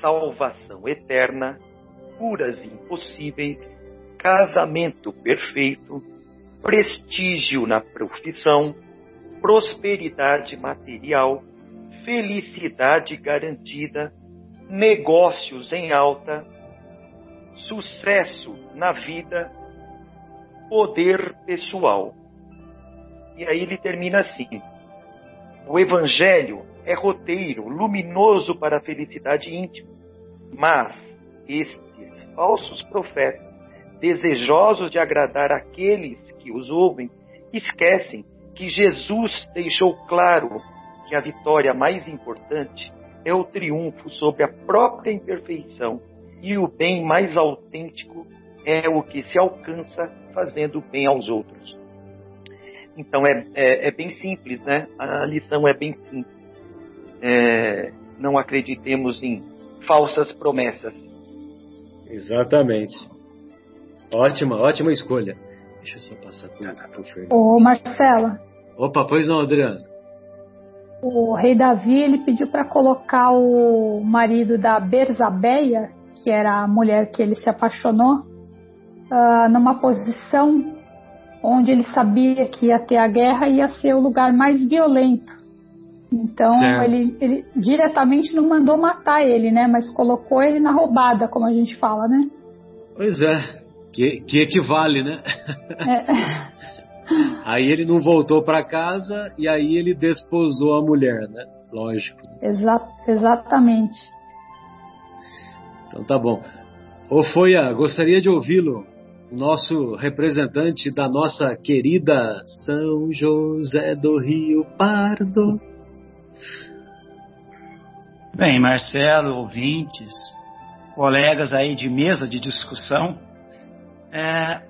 salvação eterna, curas impossíveis, casamento perfeito, prestígio na profissão, prosperidade material, felicidade garantida, negócios em alta, sucesso na vida, poder pessoal. E aí ele termina assim: o Evangelho é roteiro luminoso para a felicidade íntima, mas estes falsos profetas, desejosos de agradar aqueles que os ouvem, esquecem que Jesus deixou claro que a vitória mais importante é o triunfo sobre a própria imperfeição e o bem mais autêntico é o que se alcança fazendo bem aos outros. Então é, é, é bem simples, né? A lição é bem simples. É, não acreditemos em falsas promessas. Exatamente. Ótima, ótima escolha. Deixa eu só passar por, por Fernando. Ô, Marcela. Opa, pois não, Adriano. O rei Davi ele pediu para colocar o marido da Berzabeia, que era a mulher que ele se apaixonou, uh, numa posição onde ele sabia que ia ter a guerra e ia ser o lugar mais violento. Então ele, ele, diretamente não mandou matar ele, né? Mas colocou ele na roubada, como a gente fala, né? Pois é. Que, que equivale, né? É. aí ele não voltou para casa e aí ele desposou a mulher, né? Lógico. Exa exatamente. Então tá bom. Ô Foia, gostaria de ouvi-lo, nosso representante da nossa querida São José do Rio Pardo. Bem, Marcelo, ouvintes, colegas aí de mesa de discussão, é,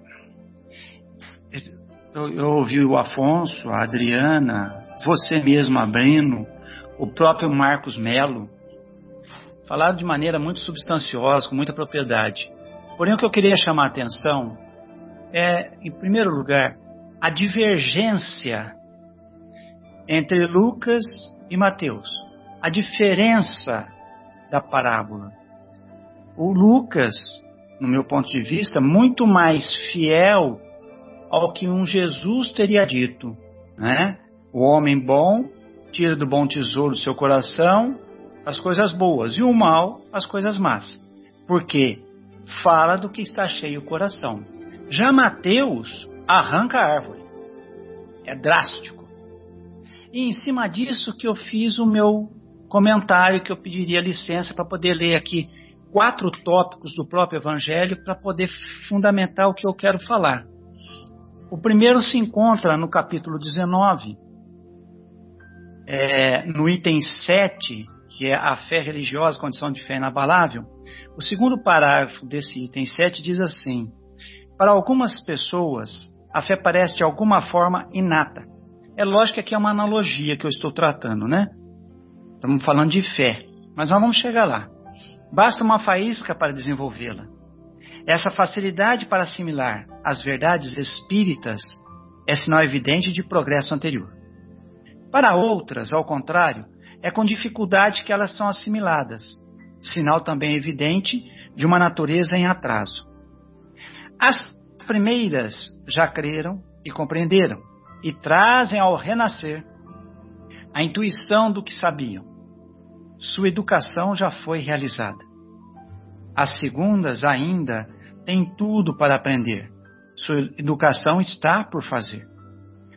eu, eu ouvi o Afonso, a Adriana, você mesmo, Abrino, o próprio Marcos Melo, falaram de maneira muito substanciosa, com muita propriedade. Porém, o que eu queria chamar a atenção é, em primeiro lugar, a divergência entre Lucas e Mateus. A diferença da parábola. O Lucas, no meu ponto de vista, muito mais fiel ao que um Jesus teria dito, né? O homem bom tira do bom tesouro do seu coração as coisas boas e o mal as coisas más. Porque fala do que está cheio o coração. Já Mateus arranca a árvore. É drástico. E em cima disso que eu fiz o meu comentário, que eu pediria licença para poder ler aqui quatro tópicos do próprio Evangelho para poder fundamentar o que eu quero falar. O primeiro se encontra no capítulo 19, é, no item 7, que é a fé religiosa, condição de fé inabalável. O segundo parágrafo desse item 7 diz assim: Para algumas pessoas, a fé parece de alguma forma inata. É lógico que aqui é uma analogia que eu estou tratando, né? Estamos falando de fé, mas nós vamos chegar lá. Basta uma faísca para desenvolvê-la. Essa facilidade para assimilar as verdades espíritas é sinal evidente de progresso anterior. Para outras, ao contrário, é com dificuldade que elas são assimiladas, sinal também evidente de uma natureza em atraso. As primeiras já creram e compreenderam, e trazem ao renascer a intuição do que sabiam. Sua educação já foi realizada. As segundas ainda têm tudo para aprender. Sua educação está por fazer.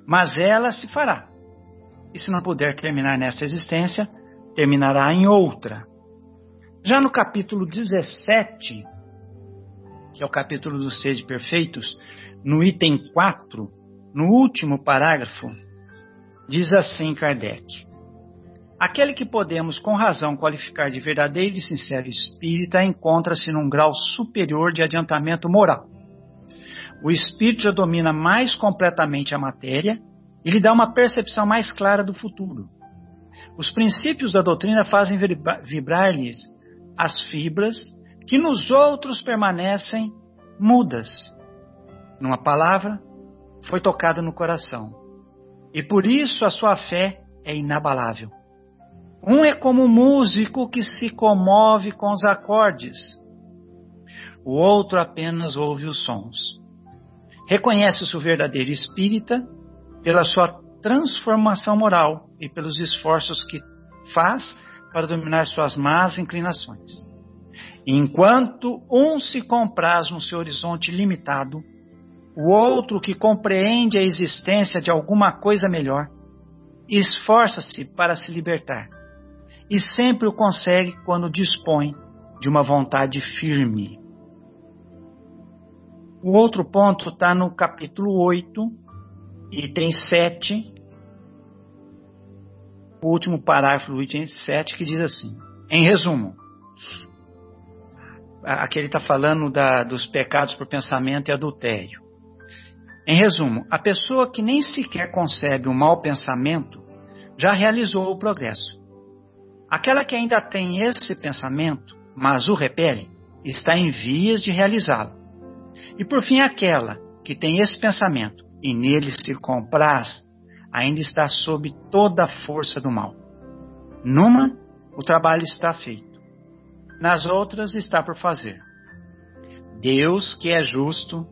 Mas ela se fará. E se não puder terminar nesta existência, terminará em outra. Já no capítulo 17, que é o capítulo dos sede perfeitos, no item 4, no último parágrafo, diz assim Kardec: Aquele que podemos com razão qualificar de verdadeiro e sincero espírita encontra-se num grau superior de adiantamento moral. O espírito já domina mais completamente a matéria e lhe dá uma percepção mais clara do futuro. Os princípios da doutrina fazem vibrar-lhes as fibras que nos outros permanecem mudas. Numa palavra, foi tocado no coração. E por isso a sua fé é inabalável. Um é como um músico que se comove com os acordes. O outro apenas ouve os sons. Reconhece-se o verdadeiro espírita pela sua transformação moral e pelos esforços que faz para dominar suas más inclinações. Enquanto um se compraz no seu horizonte limitado, o outro que compreende a existência de alguma coisa melhor, esforça-se para se libertar e sempre o consegue quando dispõe de uma vontade firme. O outro ponto está no capítulo 8, item 7, o último parágrafo do item 7, que diz assim: em resumo, aqui ele está falando da, dos pecados por pensamento e adultério. Em resumo, a pessoa que nem sequer concebe um mau pensamento já realizou o progresso. Aquela que ainda tem esse pensamento, mas o repele, está em vias de realizá-lo. E por fim, aquela que tem esse pensamento e nele se compraz, ainda está sob toda a força do mal. Numa, o trabalho está feito. Nas outras, está por fazer. Deus, que é justo,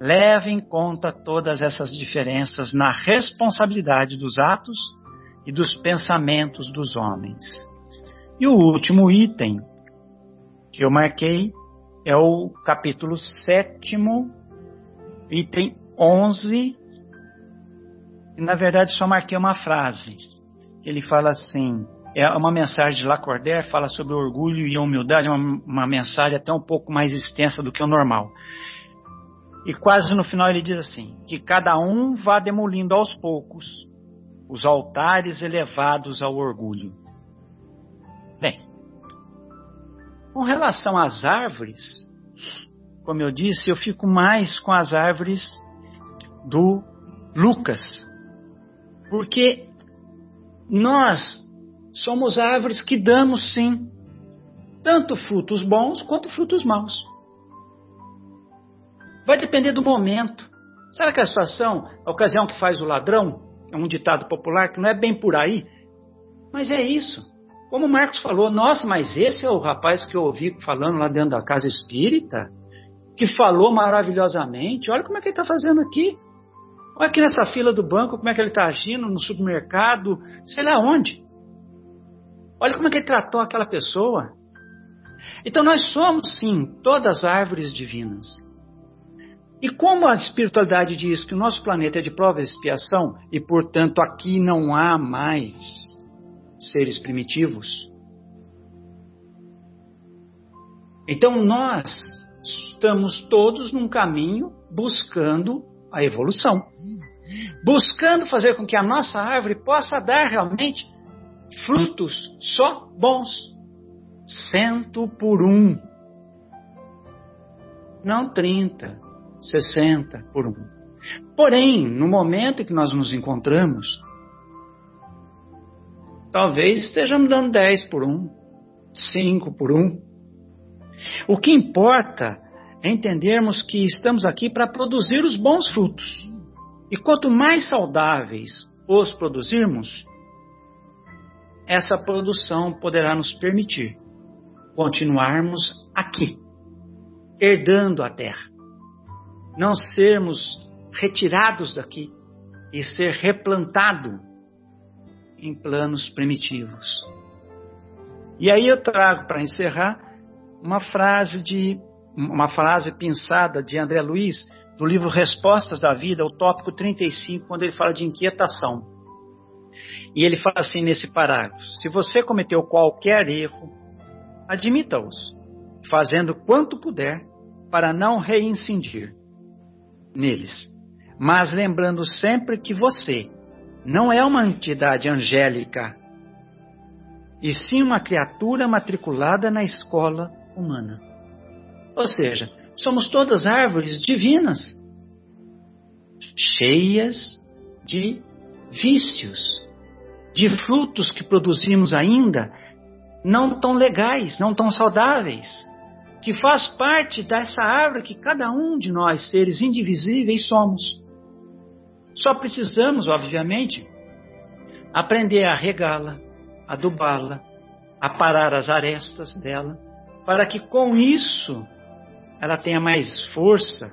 leva em conta todas essas diferenças na responsabilidade dos atos e dos pensamentos dos homens. E o último item que eu marquei é o capítulo sétimo, item 11. E na verdade só marquei uma frase. Ele fala assim: é uma mensagem de Lacordaire, fala sobre orgulho e humildade, uma, uma mensagem até um pouco mais extensa do que o normal. E quase no final ele diz assim: que cada um vá demolindo aos poucos os altares elevados ao orgulho. Com relação às árvores, como eu disse, eu fico mais com as árvores do Lucas, porque nós somos árvores que damos sim, tanto frutos bons quanto frutos maus. Vai depender do momento. Sabe aquela situação, a ocasião que faz o ladrão? É um ditado popular que não é bem por aí, mas é isso. Como o Marcos falou, nossa, mas esse é o rapaz que eu ouvi falando lá dentro da casa espírita, que falou maravilhosamente. Olha como é que ele está fazendo aqui. Olha aqui nessa fila do banco, como é que ele está agindo no supermercado, sei lá onde. Olha como é que ele tratou aquela pessoa. Então nós somos, sim, todas árvores divinas. E como a espiritualidade diz que o nosso planeta é de prova e expiação, e portanto aqui não há mais seres primitivos, então nós estamos todos num caminho buscando a evolução. Buscando fazer com que a nossa árvore possa dar realmente frutos só bons. Cento por um. Não trinta, 60 por 1. Porém, no momento em que nós nos encontramos, talvez estejamos dando 10 por 1, 5 por 1. O que importa é entendermos que estamos aqui para produzir os bons frutos. E quanto mais saudáveis os produzirmos, essa produção poderá nos permitir continuarmos aqui, herdando a terra não sermos retirados daqui e ser replantado em planos primitivos. E aí eu trago para encerrar uma frase de uma frase pensada de André Luiz do livro Respostas da Vida, o tópico 35, quando ele fala de inquietação. E ele fala assim nesse parágrafo: Se você cometeu qualquer erro, admita-os, fazendo quanto puder para não reincidir neles, mas lembrando sempre que você não é uma entidade angélica, e sim uma criatura matriculada na escola humana. Ou seja, somos todas árvores divinas, cheias de vícios, de frutos que produzimos ainda não tão legais, não tão saudáveis que faz parte dessa árvore que cada um de nós, seres indivisíveis, somos. Só precisamos, obviamente, aprender a regá-la, adubá-la, a parar as arestas dela, para que com isso ela tenha mais força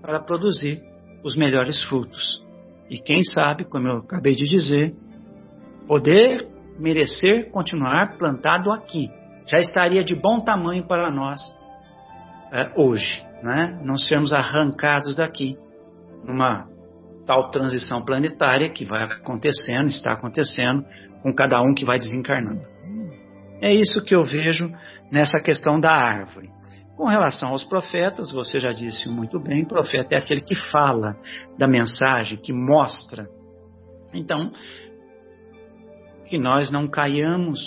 para produzir os melhores frutos. E quem sabe, como eu acabei de dizer, poder merecer continuar plantado aqui, já estaria de bom tamanho para nós é, hoje, né? não sermos arrancados daqui numa tal transição planetária que vai acontecendo, está acontecendo, com cada um que vai desencarnando. É isso que eu vejo nessa questão da árvore. Com relação aos profetas, você já disse muito bem, profeta é aquele que fala da mensagem, que mostra. Então, que nós não caiamos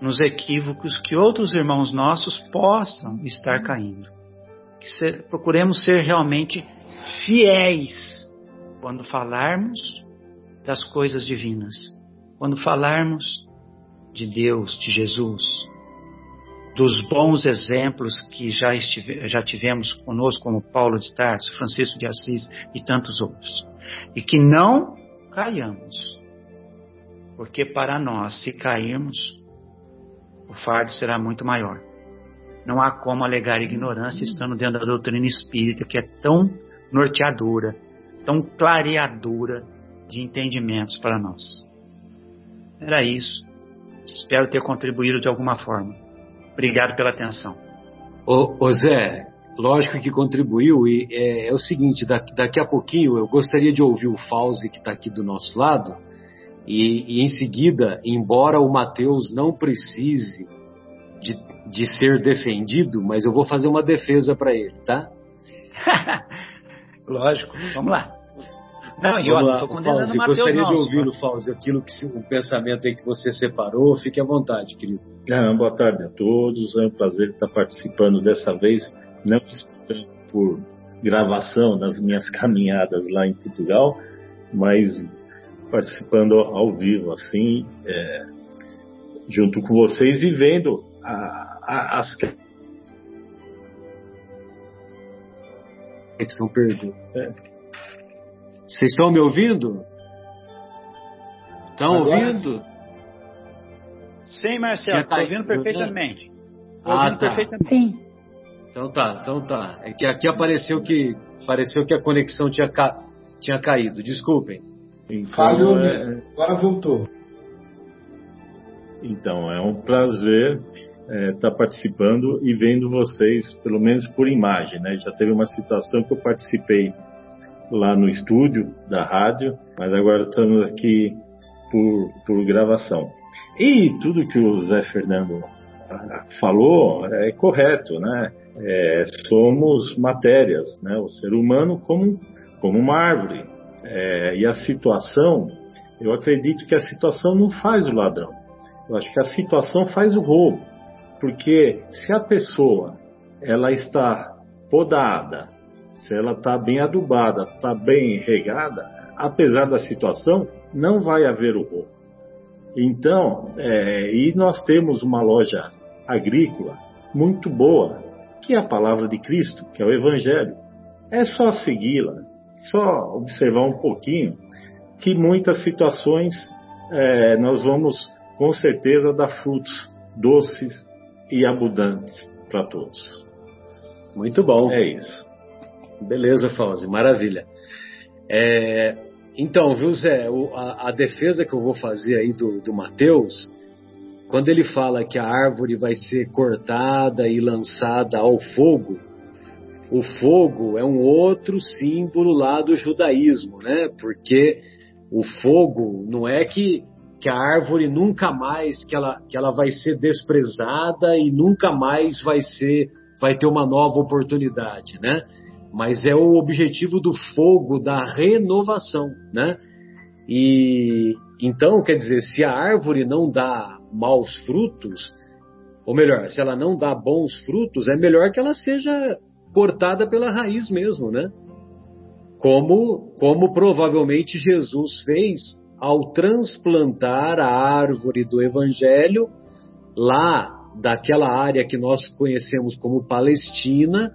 nos equívocos que outros irmãos nossos possam estar caindo. Que se, procuremos ser realmente fiéis quando falarmos das coisas divinas, quando falarmos de Deus, de Jesus, dos bons exemplos que já, estive, já tivemos conosco, como Paulo de Tarso, Francisco de Assis e tantos outros. E que não caiamos, porque para nós, se cairmos, o fardo será muito maior. Não há como alegar ignorância estando dentro da doutrina espírita, que é tão norteadora, tão clareadora de entendimentos para nós. Era isso. Espero ter contribuído de alguma forma. Obrigado pela atenção. Ô, ô Zé, lógico que contribuiu e é, é o seguinte, daqui, daqui, a pouquinho eu gostaria de ouvir o Fauzi que está aqui do nosso lado E, e em seguida, embora o Mateus não precise de, de ser defendido, mas eu vou fazer uma defesa para ele, tá? Lógico, vamos lá. Não, e eu tô condenando Fauzi, gostaria de ouvir, o Fauzi, aquilo que o pensamento aí que você separou. Fique à vontade, querido. Ah, boa tarde a todos. É um prazer estar participando dessa vez, não por gravação das minhas caminhadas lá em Portugal, mas participando ao vivo, assim, é, junto com vocês e vendo a, a, as que são perdidas. É. Vocês estão me ouvindo? Estão ouvindo? Sim, Marcelo, estou tá ouvindo perfeitamente. Tô ah, ouvindo tá. perfeitamente. Sim. Então tá, então tá. É que aqui apareceu que pareceu que a conexão tinha, ca... tinha caído. Desculpem. Então, Falhou é... mesmo. Agora voltou. Então, é um prazer estar é, tá participando e vendo vocês, pelo menos por imagem, né? Já teve uma situação que eu participei lá no estúdio da rádio, mas agora estamos aqui por, por gravação. E tudo que o Zé Fernando ah, falou é correto, né? É, somos matérias, né? O ser humano como, como uma árvore. É, e a situação, eu acredito que a situação não faz o ladrão. Eu acho que a situação faz o roubo. Porque se a pessoa ela está podada, se ela está bem adubada, está bem regada, apesar da situação, não vai haver o roubo. Então, é, e nós temos uma loja agrícola muito boa, que é a palavra de Cristo, que é o Evangelho. É só segui-la, só observar um pouquinho, que muitas situações é, nós vamos com certeza dar frutos doces e abundantes para todos. Muito bom. É isso. Beleza, Fauzi, maravilha. É, então, viu, Zé, o, a, a, defesa que eu vou fazer aí do, do Mateus, quando ele fala que a árvore vai ser cortada e lançada ao fogo, o fogo é um outro símbolo lá do judaísmo, né? Porque o fogo não é que, que a árvore nunca mais, que ela, que ela vai ser desprezada e nunca mais vai ser, vai ter uma nova oportunidade, né? mas é o objetivo do fogo da renovação, né? E então, quer dizer, se a árvore não dá maus frutos, ou melhor, se ela não dá bons frutos, é melhor que ela seja cortada pela raiz mesmo, né? Como, como provavelmente Jesus fez ao transplantar a árvore do Evangelho lá daquela área que nós conhecemos como Palestina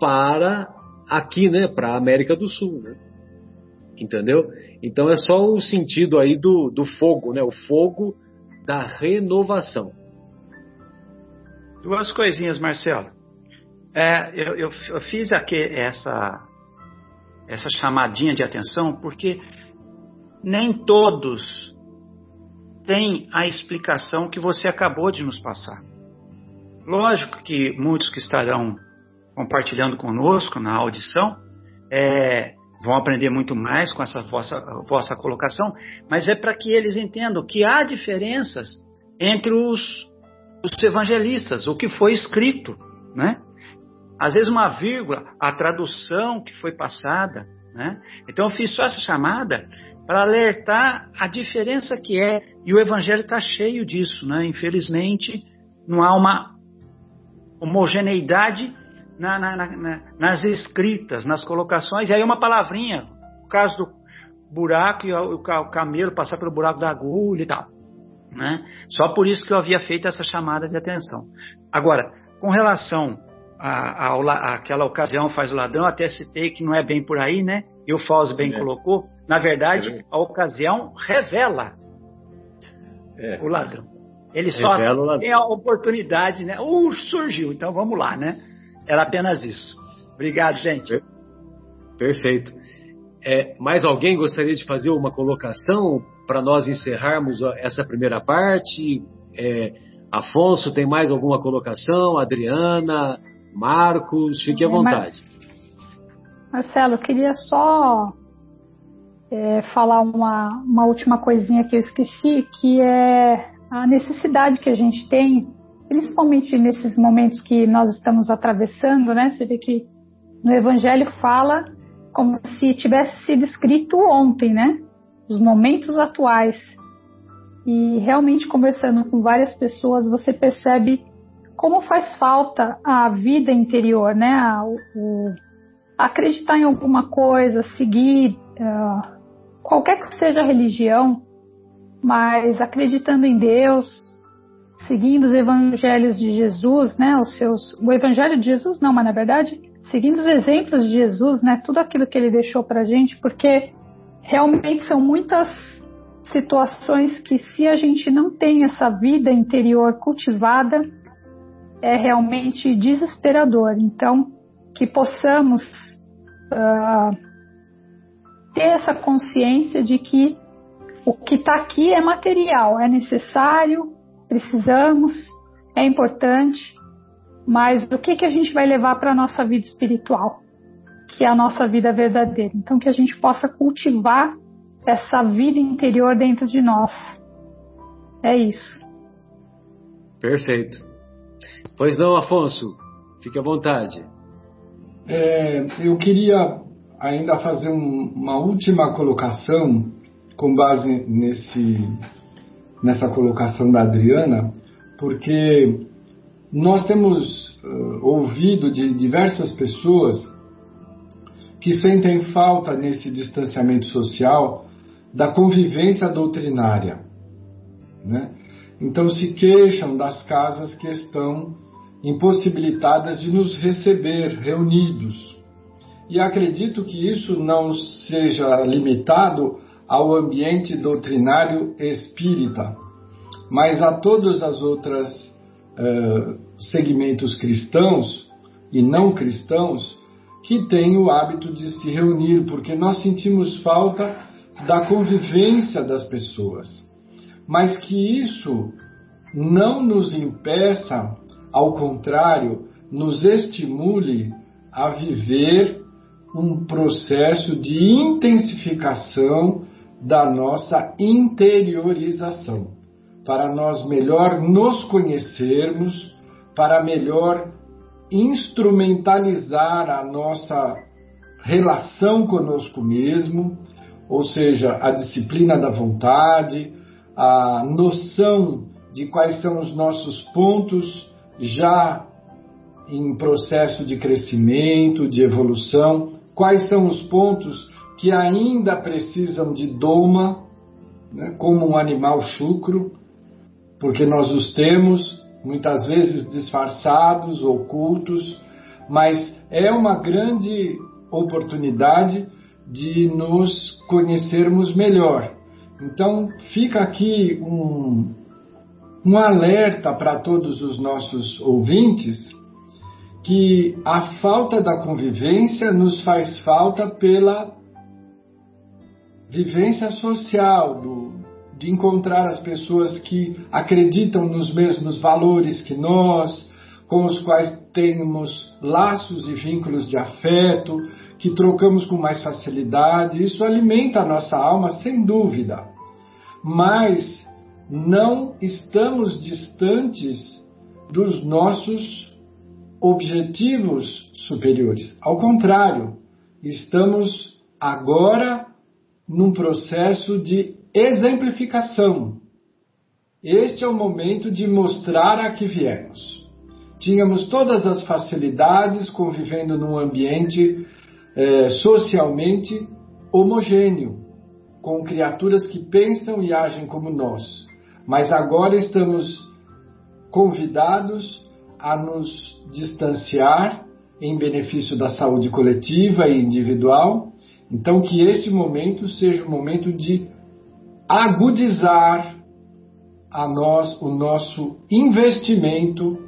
para aqui, né, para a América do Sul, né? Entendeu? Então é só o sentido aí do, do fogo, né? O fogo da renovação. Duas coisinhas, Marcelo. É, eu, eu, fiz aqui essa, essa chamadinha de atenção porque nem todos têm a explicação que você acabou de nos passar. Lógico que muitos que estarão compartilhando conosco na audição, é, vão aprender muito mais com essa vossa, vossa colocação, mas é para que eles entendam que há diferenças entre os, os evangelistas, o que foi escrito, né? Às vezes uma vírgula, a tradução que foi passada, né? Então eu fiz só essa chamada para alertar a diferença que é, e o evangelho está cheio disso, né? Infelizmente, não há uma homogeneidade na, na, na, nas escritas, nas colocações, e aí uma palavrinha, o caso do buraco e o, o camelo passar pelo buraco da agulha e tal. Né? Só por isso que eu havia feito essa chamada de atenção. Agora, com relação àquela ocasião faz o ladrão, até citei que não é bem por aí, né? E o Fausto bem é. colocou. Na verdade, é a ocasião revela é. o ladrão. Ele só tem a oportunidade, né? Uh, surgiu, então vamos lá, né? Era apenas isso. Obrigado, gente. Perfeito. É, mais alguém gostaria de fazer uma colocação para nós encerrarmos essa primeira parte? É, Afonso, tem mais alguma colocação? Adriana, Marcos, fique à é, vontade. Marcelo, eu queria só é, falar uma, uma última coisinha que eu esqueci, que é a necessidade que a gente tem, principalmente nesses momentos que nós estamos atravessando, né? Você vê que no Evangelho fala como se tivesse sido escrito ontem, né? Os momentos atuais. E realmente conversando com várias pessoas, você percebe como faz falta a vida interior, né? O, o acreditar em alguma coisa, seguir uh, qualquer que seja a religião, mas acreditando em Deus, seguindo os evangelhos de Jesus, né? Os seus, o evangelho de Jesus não, mas na verdade seguindo os exemplos de Jesus, né? Tudo aquilo que ele deixou para gente, porque realmente são muitas situações que se a gente não tem essa vida interior cultivada, é realmente desesperador. Então, que possamos uh, ter essa consciência de que o que está aqui é material, é necessário, precisamos, é importante, mas o que, que a gente vai levar para a nossa vida espiritual, que é a nossa vida verdadeira. Então, que a gente possa cultivar essa vida interior dentro de nós. É isso. Perfeito. Pois não, Afonso, fique à vontade. É, eu queria ainda fazer um, uma última colocação com base nesse, nessa colocação da Adriana, porque nós temos uh, ouvido de diversas pessoas que sentem falta nesse distanciamento social da convivência doutrinária. Né? Então se queixam das casas que estão impossibilitadas de nos receber reunidos. E acredito que isso não seja limitado ao ambiente doutrinário espírita, mas a todas as outras uh, segmentos cristãos e não cristãos que têm o hábito de se reunir, porque nós sentimos falta da convivência das pessoas. Mas que isso não nos impeça, ao contrário, nos estimule a viver um processo de intensificação da nossa interiorização, para nós melhor nos conhecermos, para melhor instrumentalizar a nossa relação conosco mesmo, ou seja, a disciplina da vontade, a noção de quais são os nossos pontos já em processo de crescimento, de evolução, quais são os pontos que ainda precisam de doma, né, como um animal chucro, porque nós os temos, muitas vezes disfarçados, ocultos, mas é uma grande oportunidade de nos conhecermos melhor. Então, fica aqui um, um alerta para todos os nossos ouvintes que a falta da convivência nos faz falta pela vivência social, do, de encontrar as pessoas que acreditam nos mesmos valores que nós, com os quais temos laços e vínculos de afeto, que trocamos com mais facilidade. Isso alimenta a nossa alma, sem dúvida. Mas não estamos distantes dos nossos objetivos superiores. Ao contrário, estamos agora num processo de exemplificação. Este é o momento de mostrar a que viemos. Tínhamos todas as facilidades convivendo num ambiente eh, socialmente homogêneo, com criaturas que pensam e agem como nós. Mas agora estamos convidados a nos distanciar em benefício da saúde coletiva e individual. Então, que esse momento seja um momento de agudizar a nós o nosso investimento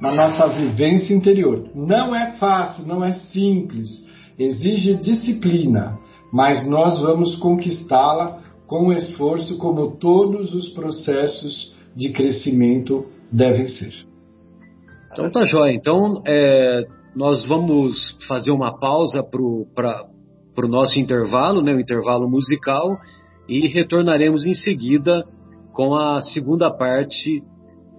na nossa vivência interior. Não é fácil, não é simples, exige disciplina, mas nós vamos conquistá-la com esforço, como todos os processos de crescimento devem ser. Então tá jóia. Então é, nós vamos fazer uma pausa para o nosso intervalo, né, o intervalo musical, e retornaremos em seguida com a segunda parte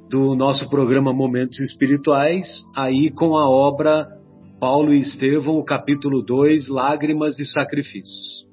do nosso programa Momentos Espirituais, aí com a obra Paulo e Estevão, capítulo 2, Lágrimas e Sacrifícios.